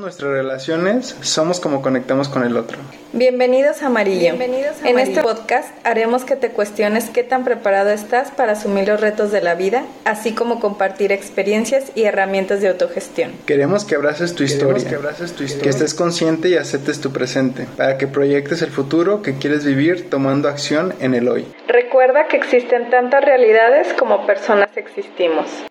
Nuestras relaciones, somos como conectamos con el otro. Bienvenidos a Amarillo. Bienvenidos a en este podcast haremos que te cuestiones qué tan preparado estás para asumir los retos de la vida, así como compartir experiencias y herramientas de autogestión. Queremos que abraces tu historia, que, abraces tu historia. que estés consciente y aceptes tu presente, para que proyectes el futuro que quieres vivir tomando acción en el hoy. Recuerda que existen tantas realidades como personas existimos.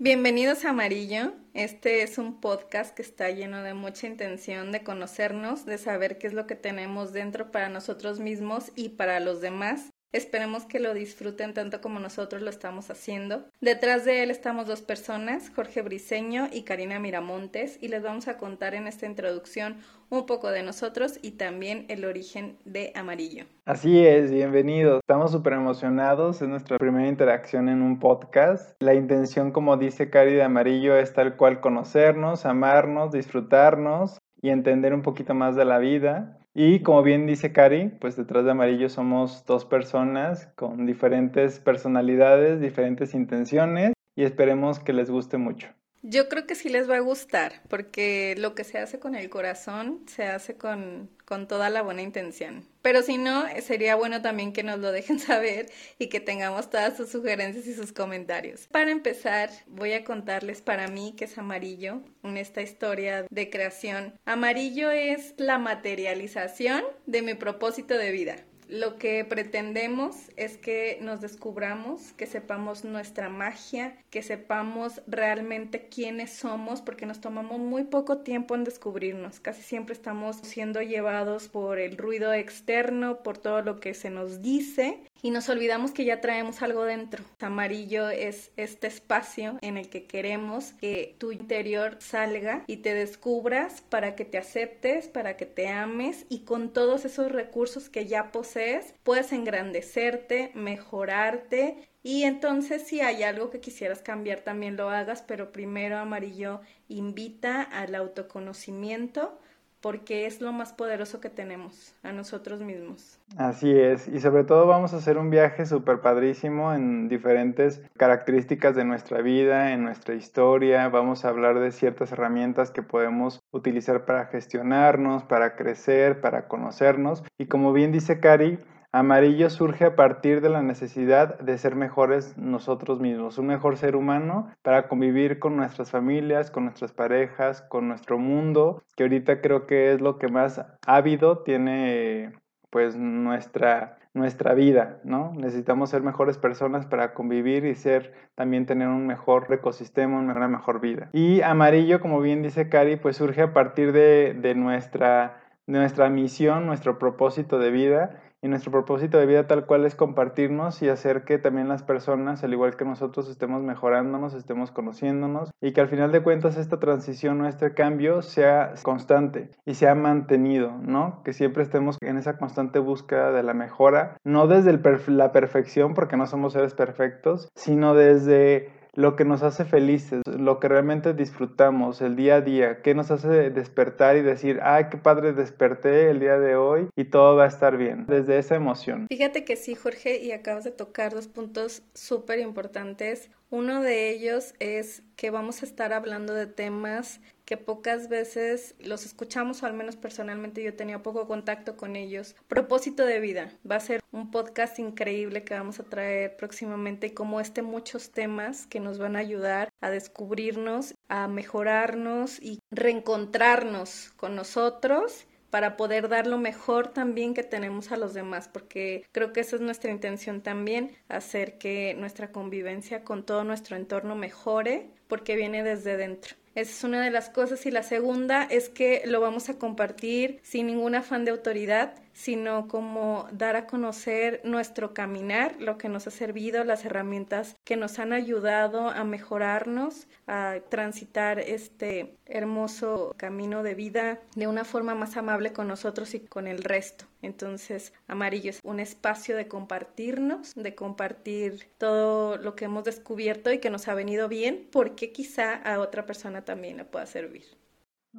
Bienvenidos a Amarillo. Este es un podcast que está lleno de mucha intención de conocernos, de saber qué es lo que tenemos dentro para nosotros mismos y para los demás. Esperemos que lo disfruten tanto como nosotros lo estamos haciendo. Detrás de él estamos dos personas, Jorge Briseño y Karina Miramontes, y les vamos a contar en esta introducción un poco de nosotros y también el origen de Amarillo. Así es, bienvenidos. Estamos súper emocionados, es nuestra primera interacción en un podcast. La intención, como dice Cari de Amarillo, es tal cual conocernos, amarnos, disfrutarnos y entender un poquito más de la vida. Y como bien dice Cari, pues detrás de Amarillo somos dos personas con diferentes personalidades, diferentes intenciones y esperemos que les guste mucho. Yo creo que sí les va a gustar, porque lo que se hace con el corazón se hace con, con, toda la buena intención. Pero si no, sería bueno también que nos lo dejen saber y que tengamos todas sus sugerencias y sus comentarios. Para empezar, voy a contarles para mí qué es amarillo en esta historia de creación. Amarillo es la materialización de mi propósito de vida. Lo que pretendemos es que nos descubramos, que sepamos nuestra magia, que sepamos realmente quiénes somos, porque nos tomamos muy poco tiempo en descubrirnos. Casi siempre estamos siendo llevados por el ruido externo, por todo lo que se nos dice y nos olvidamos que ya traemos algo dentro. Amarillo es este espacio en el que queremos que tu interior salga y te descubras para que te aceptes, para que te ames y con todos esos recursos que ya posees puedas engrandecerte, mejorarte y entonces si hay algo que quisieras cambiar también lo hagas, pero primero Amarillo invita al autoconocimiento porque es lo más poderoso que tenemos, a nosotros mismos. Así es, y sobre todo vamos a hacer un viaje súper padrísimo en diferentes características de nuestra vida, en nuestra historia, vamos a hablar de ciertas herramientas que podemos utilizar para gestionarnos, para crecer, para conocernos, y como bien dice Cari, Amarillo surge a partir de la necesidad de ser mejores nosotros mismos, un mejor ser humano para convivir con nuestras familias, con nuestras parejas, con nuestro mundo, que ahorita creo que es lo que más ávido tiene pues nuestra nuestra vida, ¿no? Necesitamos ser mejores personas para convivir y ser también tener un mejor ecosistema, una mejor vida. Y amarillo, como bien dice Cari, pues surge a partir de, de nuestra, de nuestra misión, nuestro propósito de vida y nuestro propósito de vida tal cual es compartirnos y hacer que también las personas, al igual que nosotros, estemos mejorándonos, estemos conociéndonos y que al final de cuentas esta transición o este cambio sea constante y sea mantenido, ¿no? Que siempre estemos en esa constante búsqueda de la mejora, no desde la perfección, porque no somos seres perfectos, sino desde lo que nos hace felices, lo que realmente disfrutamos, el día a día, qué nos hace despertar y decir, ay, qué padre desperté el día de hoy y todo va a estar bien, desde esa emoción. Fíjate que sí, Jorge, y acabas de tocar dos puntos súper importantes. Uno de ellos es que vamos a estar hablando de temas que pocas veces los escuchamos, o al menos personalmente yo tenía poco contacto con ellos. Propósito de vida. Va a ser un podcast increíble que vamos a traer próximamente como este muchos temas que nos van a ayudar a descubrirnos, a mejorarnos y reencontrarnos con nosotros para poder dar lo mejor también que tenemos a los demás, porque creo que esa es nuestra intención también, hacer que nuestra convivencia con todo nuestro entorno mejore, porque viene desde dentro. Esa es una de las cosas. Y la segunda es que lo vamos a compartir sin ningún afán de autoridad, sino como dar a conocer nuestro caminar, lo que nos ha servido, las herramientas que nos han ayudado a mejorarnos, a transitar este hermoso camino de vida de una forma más amable con nosotros y con el resto. Entonces, Amarillo es un espacio de compartirnos, de compartir todo lo que hemos descubierto y que nos ha venido bien, porque quizá a otra persona también le pueda servir.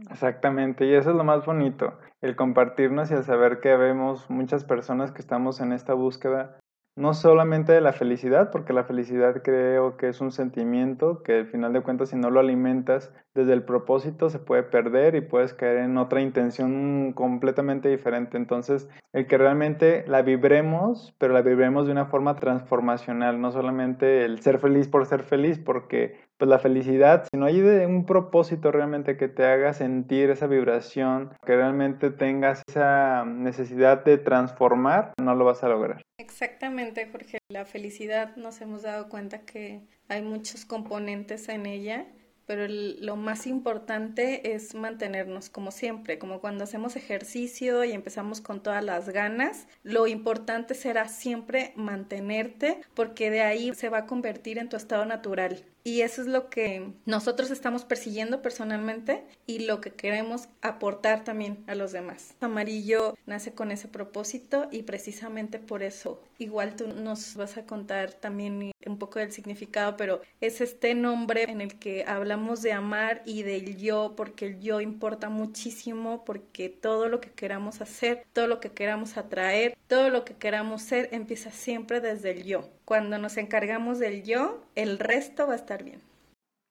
Exactamente, y eso es lo más bonito, el compartirnos y el saber que vemos muchas personas que estamos en esta búsqueda no solamente de la felicidad, porque la felicidad creo que es un sentimiento que al final de cuentas si no lo alimentas desde el propósito se puede perder y puedes caer en otra intención completamente diferente. Entonces, el que realmente la vibremos, pero la vibremos de una forma transformacional, no solamente el ser feliz por ser feliz, porque pues la felicidad, si no hay de un propósito realmente que te haga sentir esa vibración, que realmente tengas esa necesidad de transformar, no lo vas a lograr. Exactamente, Jorge. La felicidad nos hemos dado cuenta que hay muchos componentes en ella pero lo más importante es mantenernos como siempre, como cuando hacemos ejercicio y empezamos con todas las ganas, lo importante será siempre mantenerte porque de ahí se va a convertir en tu estado natural. Y eso es lo que nosotros estamos persiguiendo personalmente y lo que queremos aportar también a los demás. Amarillo nace con ese propósito y precisamente por eso igual tú nos vas a contar también un poco del significado, pero es este nombre en el que hablamos de amar y del yo, porque el yo importa muchísimo, porque todo lo que queramos hacer, todo lo que queramos atraer, todo lo que queramos ser empieza siempre desde el yo. Cuando nos encargamos del yo, el resto va a estar bien.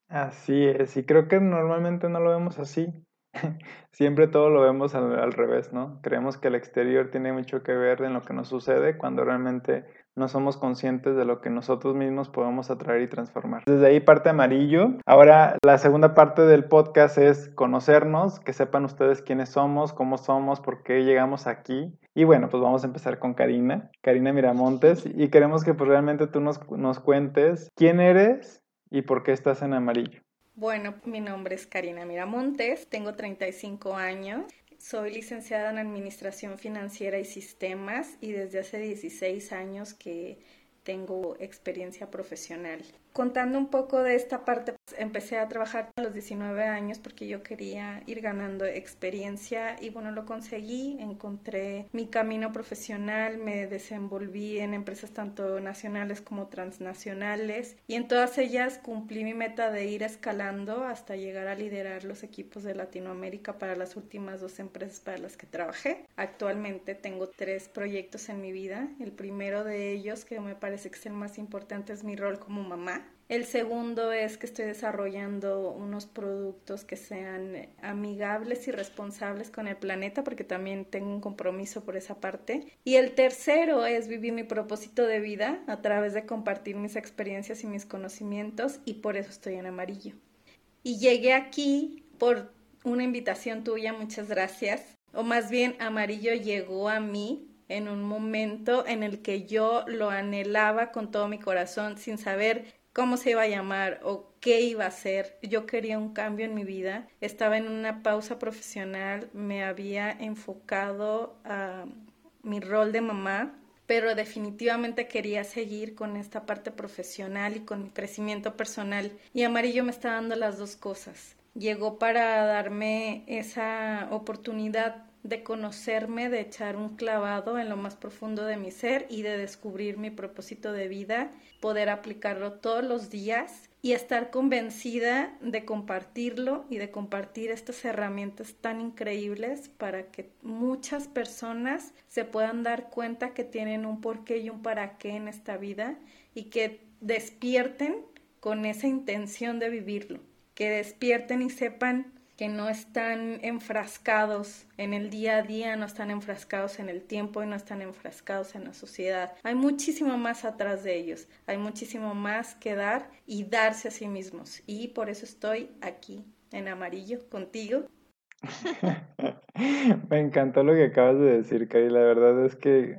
Así es, y creo que normalmente no lo vemos así. Siempre todo lo vemos al, revés, ¿no? Creemos que el exterior tiene mucho que ver en lo que nos sucede cuando realmente no somos conscientes de lo que nosotros mismos podemos atraer y transformar. Desde ahí parte amarillo. Ahora la segunda parte del podcast es conocernos, que sepan ustedes quiénes somos, cómo somos, por qué llegamos aquí. Y bueno, pues vamos a empezar con Karina, Karina Miramontes, y queremos que pues realmente tú nos, nos cuentes quién eres y por qué estás en amarillo. Bueno, mi nombre es Karina Miramontes, tengo 35 años, soy licenciada en Administración Financiera y Sistemas y desde hace 16 años que tengo experiencia profesional. Contando un poco de esta parte, empecé a trabajar a los 19 años porque yo quería ir ganando experiencia y bueno, lo conseguí, encontré mi camino profesional, me desenvolví en empresas tanto nacionales como transnacionales y en todas ellas cumplí mi meta de ir escalando hasta llegar a liderar los equipos de Latinoamérica para las últimas dos empresas para las que trabajé. Actualmente tengo tres proyectos en mi vida. El primero de ellos, que me parece que es el más importante, es mi rol como mamá el segundo es que estoy desarrollando unos productos que sean amigables y responsables con el planeta, porque también tengo un compromiso por esa parte. Y el tercero es vivir mi propósito de vida a través de compartir mis experiencias y mis conocimientos, y por eso estoy en amarillo. Y llegué aquí por una invitación tuya, muchas gracias. O más bien, amarillo llegó a mí en un momento en el que yo lo anhelaba con todo mi corazón, sin saber cómo se iba a llamar o qué iba a hacer. Yo quería un cambio en mi vida. Estaba en una pausa profesional, me había enfocado a mi rol de mamá, pero definitivamente quería seguir con esta parte profesional y con mi crecimiento personal. Y Amarillo me está dando las dos cosas. Llegó para darme esa oportunidad de conocerme, de echar un clavado en lo más profundo de mi ser y de descubrir mi propósito de vida, poder aplicarlo todos los días y estar convencida de compartirlo y de compartir estas herramientas tan increíbles para que muchas personas se puedan dar cuenta que tienen un porqué y un para qué en esta vida y que despierten con esa intención de vivirlo, que despierten y sepan que no están enfrascados en el día a día, no están enfrascados en el tiempo y no están enfrascados en la sociedad. Hay muchísimo más atrás de ellos, hay muchísimo más que dar y darse a sí mismos. Y por eso estoy aquí en amarillo contigo. Me encantó lo que acabas de decir, Cari. La verdad es que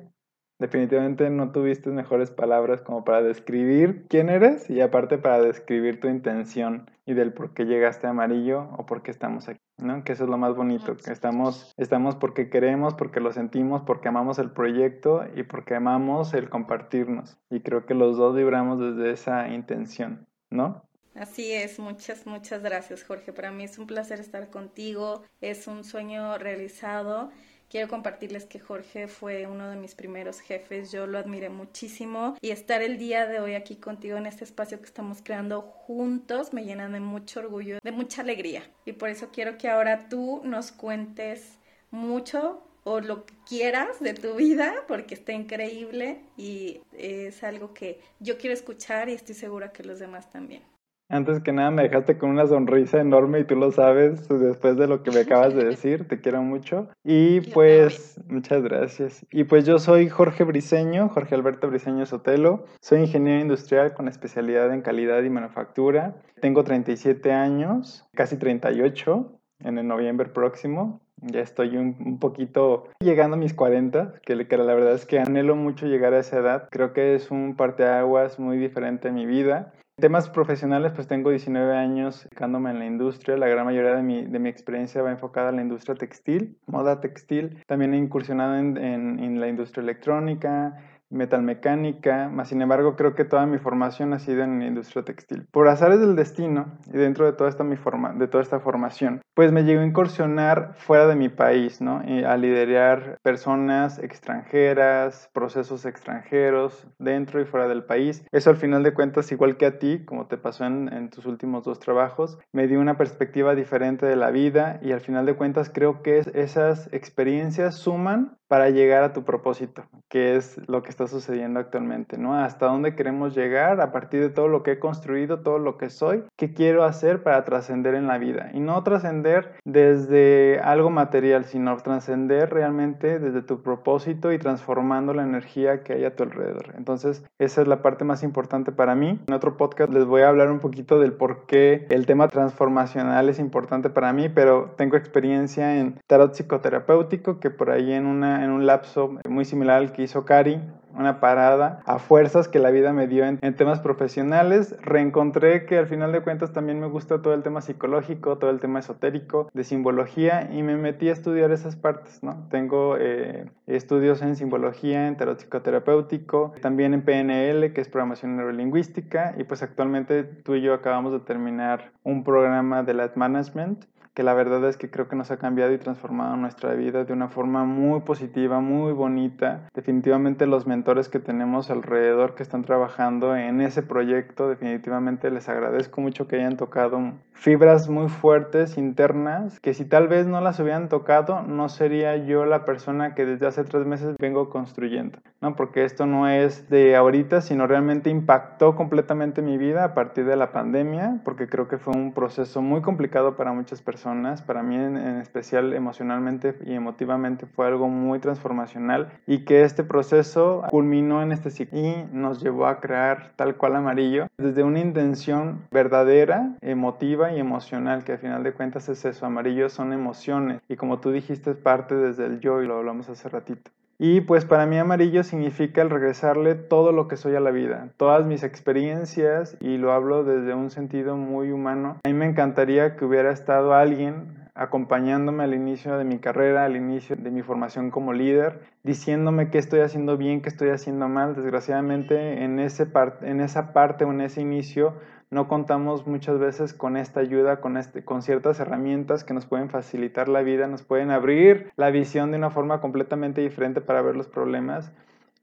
definitivamente no tuviste mejores palabras como para describir quién eres y aparte para describir tu intención y del por qué llegaste a amarillo o por qué estamos aquí, ¿no? Que eso es lo más bonito, que estamos, estamos porque queremos, porque lo sentimos, porque amamos el proyecto y porque amamos el compartirnos. Y creo que los dos vibramos desde esa intención, ¿no? Así es, muchas, muchas gracias Jorge. Para mí es un placer estar contigo, es un sueño realizado Quiero compartirles que Jorge fue uno de mis primeros jefes, yo lo admiré muchísimo y estar el día de hoy aquí contigo en este espacio que estamos creando juntos me llena de mucho orgullo, de mucha alegría y por eso quiero que ahora tú nos cuentes mucho o lo que quieras de tu vida porque está increíble y es algo que yo quiero escuchar y estoy segura que los demás también. Antes que nada me dejaste con una sonrisa enorme y tú lo sabes después de lo que me acabas de decir, te quiero mucho. Y pues muchas gracias. Y pues yo soy Jorge Briseño, Jorge Alberto Briseño Sotelo. Soy ingeniero industrial con especialidad en calidad y manufactura. Tengo 37 años, casi 38 en el noviembre próximo. Ya estoy un, poquito llegando a mis 40, que, que, la verdad es que anhelo mucho llegar a esa edad. Creo que es un parteaguas muy diferente en mi vida. Temas profesionales, pues tengo 19 años dedicándome en la industria. La gran mayoría de mi, de mi, experiencia va enfocada en la industria textil, moda textil. También he incursionado en, en la industria electrónica, metalmecánica, más sin embargo creo que toda mi formación ha sido en la industria textil. Por azares del destino y dentro de toda esta, mi forma, de toda esta formación, pues me llegó a incursionar fuera de mi país, ¿no? a liderar personas extranjeras, procesos extranjeros, dentro y fuera del país. Eso al final de cuentas, igual que a ti, como te pasó en, en tus últimos dos trabajos, me dio una perspectiva diferente de la vida y al final de cuentas creo que esas experiencias suman para llegar a tu propósito, que es lo que está sucediendo actualmente, ¿no? Hasta dónde queremos llegar a partir de todo lo que he construido, todo lo que soy, qué quiero hacer para trascender en la vida. Y no trascender desde algo material, sino trascender realmente desde tu propósito y transformando la energía que hay a tu alrededor. Entonces, esa es la parte más importante para mí. En otro podcast les voy a hablar un poquito del por qué el tema transformacional es importante para mí, pero tengo experiencia en tarot psicoterapéutico que por ahí en una en un lapso muy similar al que hizo Cari, una parada a fuerzas que la vida me dio en, temas profesionales. Reencontré que al final de cuentas también me gusta todo el tema psicológico, todo el tema esotérico, de simbología y me metí a estudiar esas partes, ¿no? Tengo eh, estudios en simbología, en tarot psicoterapéutico, también en PNL, que es programación neurolingüística y pues actualmente tú y yo acabamos de terminar un programa de Life Management que la verdad es que creo que nos ha cambiado y transformado nuestra vida de una forma muy positiva, muy bonita. Definitivamente los mentores que tenemos alrededor que están trabajando en ese proyecto, definitivamente les agradezco mucho que hayan tocado fibras muy fuertes internas, que si tal vez no las hubieran tocado, no sería yo la persona que desde hace tres meses vengo construyendo, ¿no? Porque esto no es de ahorita, sino realmente impactó completamente mi vida a partir de la pandemia, porque creo que fue un proceso muy complicado para muchas personas para mí en, especial emocionalmente y emotivamente fue algo muy transformacional y que este proceso culminó en este ciclo y nos llevó a crear tal cual amarillo desde una intención verdadera, emotiva y emocional, que al final de cuentas es eso, amarillo son emociones y como tú dijiste es parte desde el yo y lo hablamos hace ratito. Y pues para mí amarillo significa el regresarle todo lo que soy a la vida, todas mis experiencias y lo hablo desde un sentido muy humano. A mí me encantaría que hubiera estado alguien acompañándome al inicio de mi carrera, al inicio de mi formación como líder, diciéndome qué estoy haciendo bien, qué estoy haciendo mal. Desgraciadamente en, ese en esa parte o en ese inicio no contamos muchas veces con esta ayuda, con, este, con ciertas herramientas que nos pueden facilitar la vida, nos pueden abrir la visión de una forma completamente diferente para ver los problemas.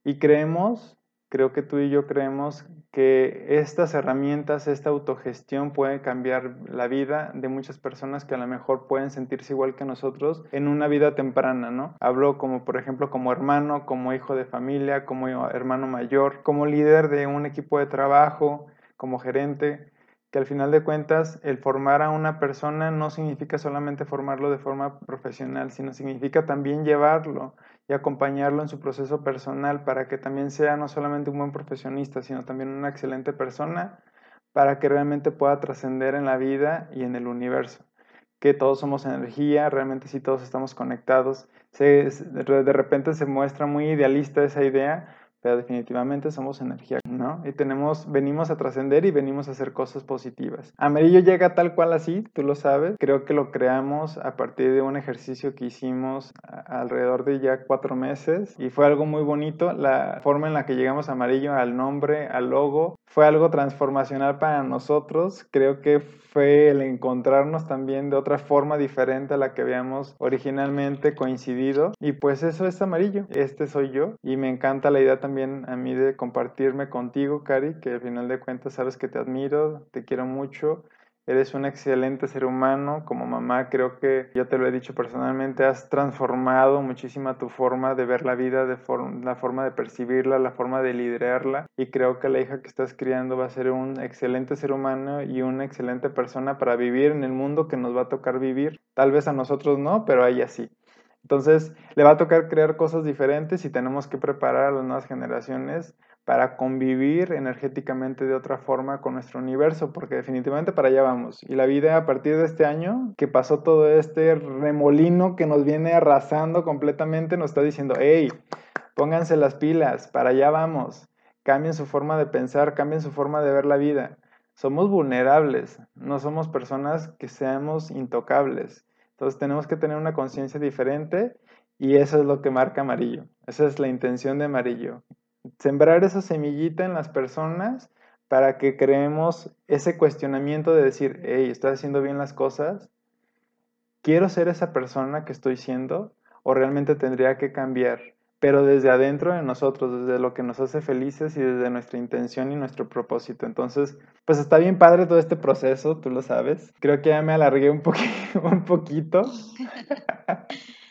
Y creemos, creo que tú y yo creemos que estas herramientas, esta autogestión puede cambiar la vida de muchas personas que a lo mejor pueden sentirse igual que nosotros en una vida temprana, ¿no? Hablo como, por ejemplo, como hermano, como hijo de familia, como hermano mayor, como líder de un equipo de trabajo, como gerente, que al final de cuentas el formar a una persona no significa solamente formarlo de forma profesional, sino significa también llevarlo y acompañarlo en su proceso personal para que también sea no solamente un buen profesionista, sino también una excelente persona para que realmente pueda trascender en la vida y en el universo. Que todos somos energía, realmente sí todos estamos conectados. de repente se muestra muy idealista esa idea, definitivamente somos energía, ¿no? Y tenemos, venimos a trascender y venimos a hacer cosas positivas. Amarillo llega tal cual así, tú lo sabes. Creo que lo creamos a partir de un ejercicio que hicimos alrededor de ya cuatro meses y fue algo muy bonito. La forma en la que llegamos a amarillo, al nombre, al logo, fue algo transformacional para nosotros. Creo que fue el encontrarnos también de otra forma diferente a la que habíamos originalmente coincidido. Y pues eso es amarillo. Este soy yo. Y me encanta la idea también a mí de compartirme contigo, Cari, que al final de cuentas sabes que te admiro, te quiero mucho Eres un excelente ser humano. Como mamá, creo que yo te lo he dicho personalmente, has transformado muchísimo tu forma de ver la vida, de la forma de percibirla, la forma de liderarla. Y creo que la hija que estás criando va a ser un excelente ser humano y una excelente persona para vivir en el mundo que nos va a tocar vivir. Tal vez a nosotros no, pero a ella sí. Entonces, le va a tocar crear cosas diferentes y tenemos que preparar a las nuevas generaciones para convivir energéticamente de otra forma con nuestro universo, porque definitivamente para allá vamos. Y la vida a partir de este año, que pasó todo este remolino que nos viene arrasando completamente, nos está diciendo, hey, pónganse las pilas, para allá vamos, cambien su forma de pensar, cambien su forma de ver la vida. Somos vulnerables, no somos personas que seamos intocables. Entonces tenemos que tener una conciencia diferente y eso es lo que marca amarillo. Esa es la intención de amarillo, sembrar esa semillita en las personas para que creemos ese cuestionamiento de decir, hey, ¿estoy haciendo bien las cosas? ¿Quiero ser esa persona que estoy siendo? ¿O realmente tendría que cambiar? Pero desde adentro de nosotros, desde lo que nos hace felices y desde nuestra intención y nuestro propósito. Entonces, pues está bien padre todo este proceso, tú lo sabes. Creo que ya me alargué un, un poquito.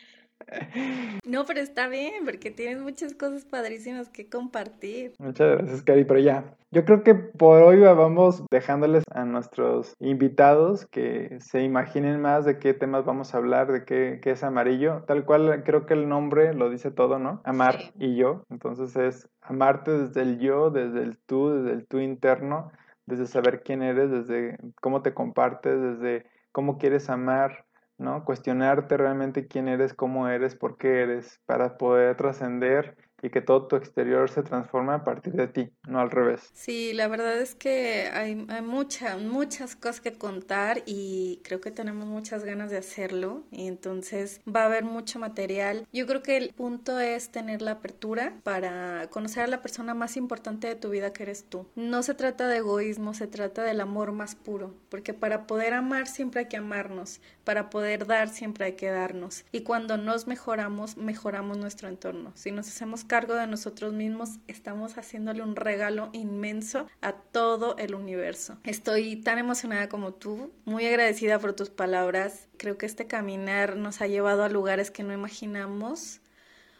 No, pero está bien, porque tienes muchas cosas padrísimas que compartir. Muchas gracias, Cari, pero ya. Yo creo que por hoy vamos dejándoles a nuestros invitados que se imaginen más de qué temas vamos a hablar, de qué, qué es amarillo. Tal cual, creo que el nombre lo dice todo, ¿no? Amar y yo. Entonces es amarte desde el yo, desde el tú, desde el tú interno, desde saber quién eres, desde cómo te compartes, desde cómo quieres amar ¿no? Cuestionarte realmente quién eres, cómo eres, por qué eres, para poder trascender y que todo tu exterior se transforme a partir de ti, no al revés. Sí, la verdad es que hay, hay muchas, muchas cosas que contar y creo que tenemos muchas ganas de hacerlo y entonces va a haber mucho material. Yo creo que el punto es tener la apertura para conocer a la persona más importante de tu vida que eres tú. No se trata de egoísmo, se trata del amor más puro, porque para poder amar siempre hay que amarnos, para poder dar siempre hay que darnos y cuando nos mejoramos, mejoramos nuestro entorno. Si nos hacemos cargo de nosotros mismos, estamos haciéndole un regalo inmenso a todo el universo. Estoy tan emocionada como tú, muy agradecida por tus palabras. Creo que este caminar nos ha llevado a lugares que no imaginamos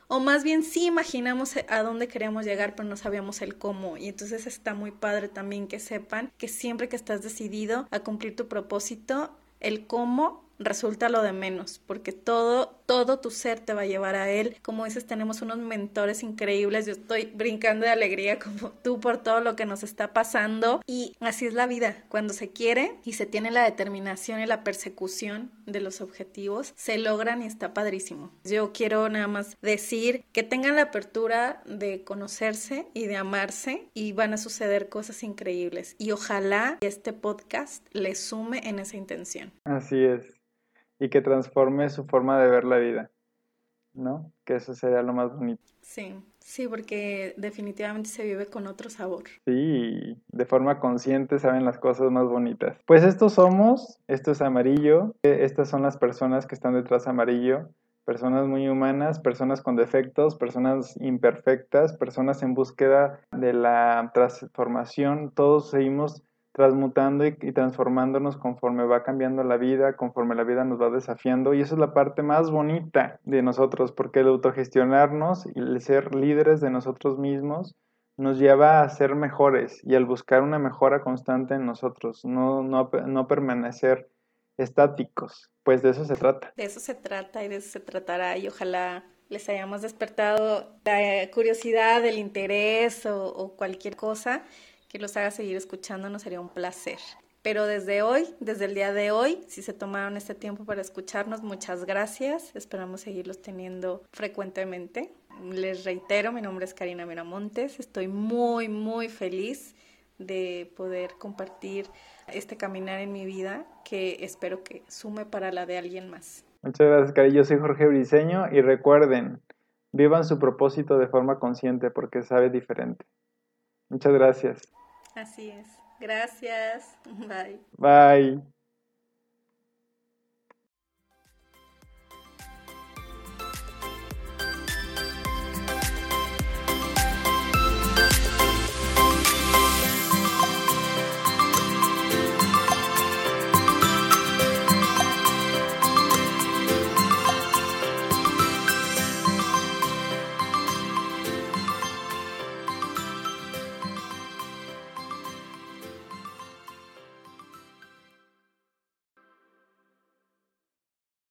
o más bien sí imaginamos a dónde queríamos llegar, pero no sabíamos el cómo. Y entonces está muy padre también que sepan que siempre que estás decidido a cumplir tu propósito, el cómo resulta lo de menos, porque todo, todo tu ser te va a llevar a él. Como dices, tenemos unos mentores increíbles. Yo estoy brincando de alegría como tú por todo lo que nos está pasando. Y así es la vida. Cuando se quiere y se tiene la determinación y la persecución de los objetivos, se logran y está padrísimo. Yo quiero nada más decir que tengan la apertura de conocerse y de amarse y van a suceder cosas increíbles. Y ojalá este podcast les sume en esa intención. Así es y que transforme su forma de ver la vida, ¿no? Que eso sería lo más bonito. Sí, sí, porque definitivamente se vive con otro sabor. Sí, de forma consciente saben las cosas más bonitas. Pues estos somos, esto es amarillo, e, estas son las personas que están detrás de amarillo, personas muy humanas, personas con defectos, personas imperfectas, personas en búsqueda de la transformación, todos seguimos transmutando y, transformándonos conforme va cambiando la vida, conforme la vida nos va desafiando. Y esa es la parte más bonita de nosotros, porque el autogestionarnos y el ser líderes de nosotros mismos nos lleva a ser mejores y al buscar una mejora constante en nosotros, no, no, no permanecer estáticos. Pues de eso se trata. De eso se trata y de eso se tratará y ojalá les hayamos despertado la curiosidad, el interés o, o cualquier cosa que los haga seguir escuchándonos sería un placer. Pero desde hoy, desde el día de hoy, si se tomaron este tiempo para escucharnos, muchas gracias. Esperamos seguirlos teniendo frecuentemente. Les reitero, mi nombre es Karina Miramontes. Estoy muy, muy feliz de poder compartir este caminar en mi vida que espero que sume para la de alguien más. Muchas gracias, Cari. Yo soy Jorge Briseño y recuerden, vivan su propósito de forma consciente porque sabe diferente. Muchas gracias. Así es. Gracias. Bye. Bye.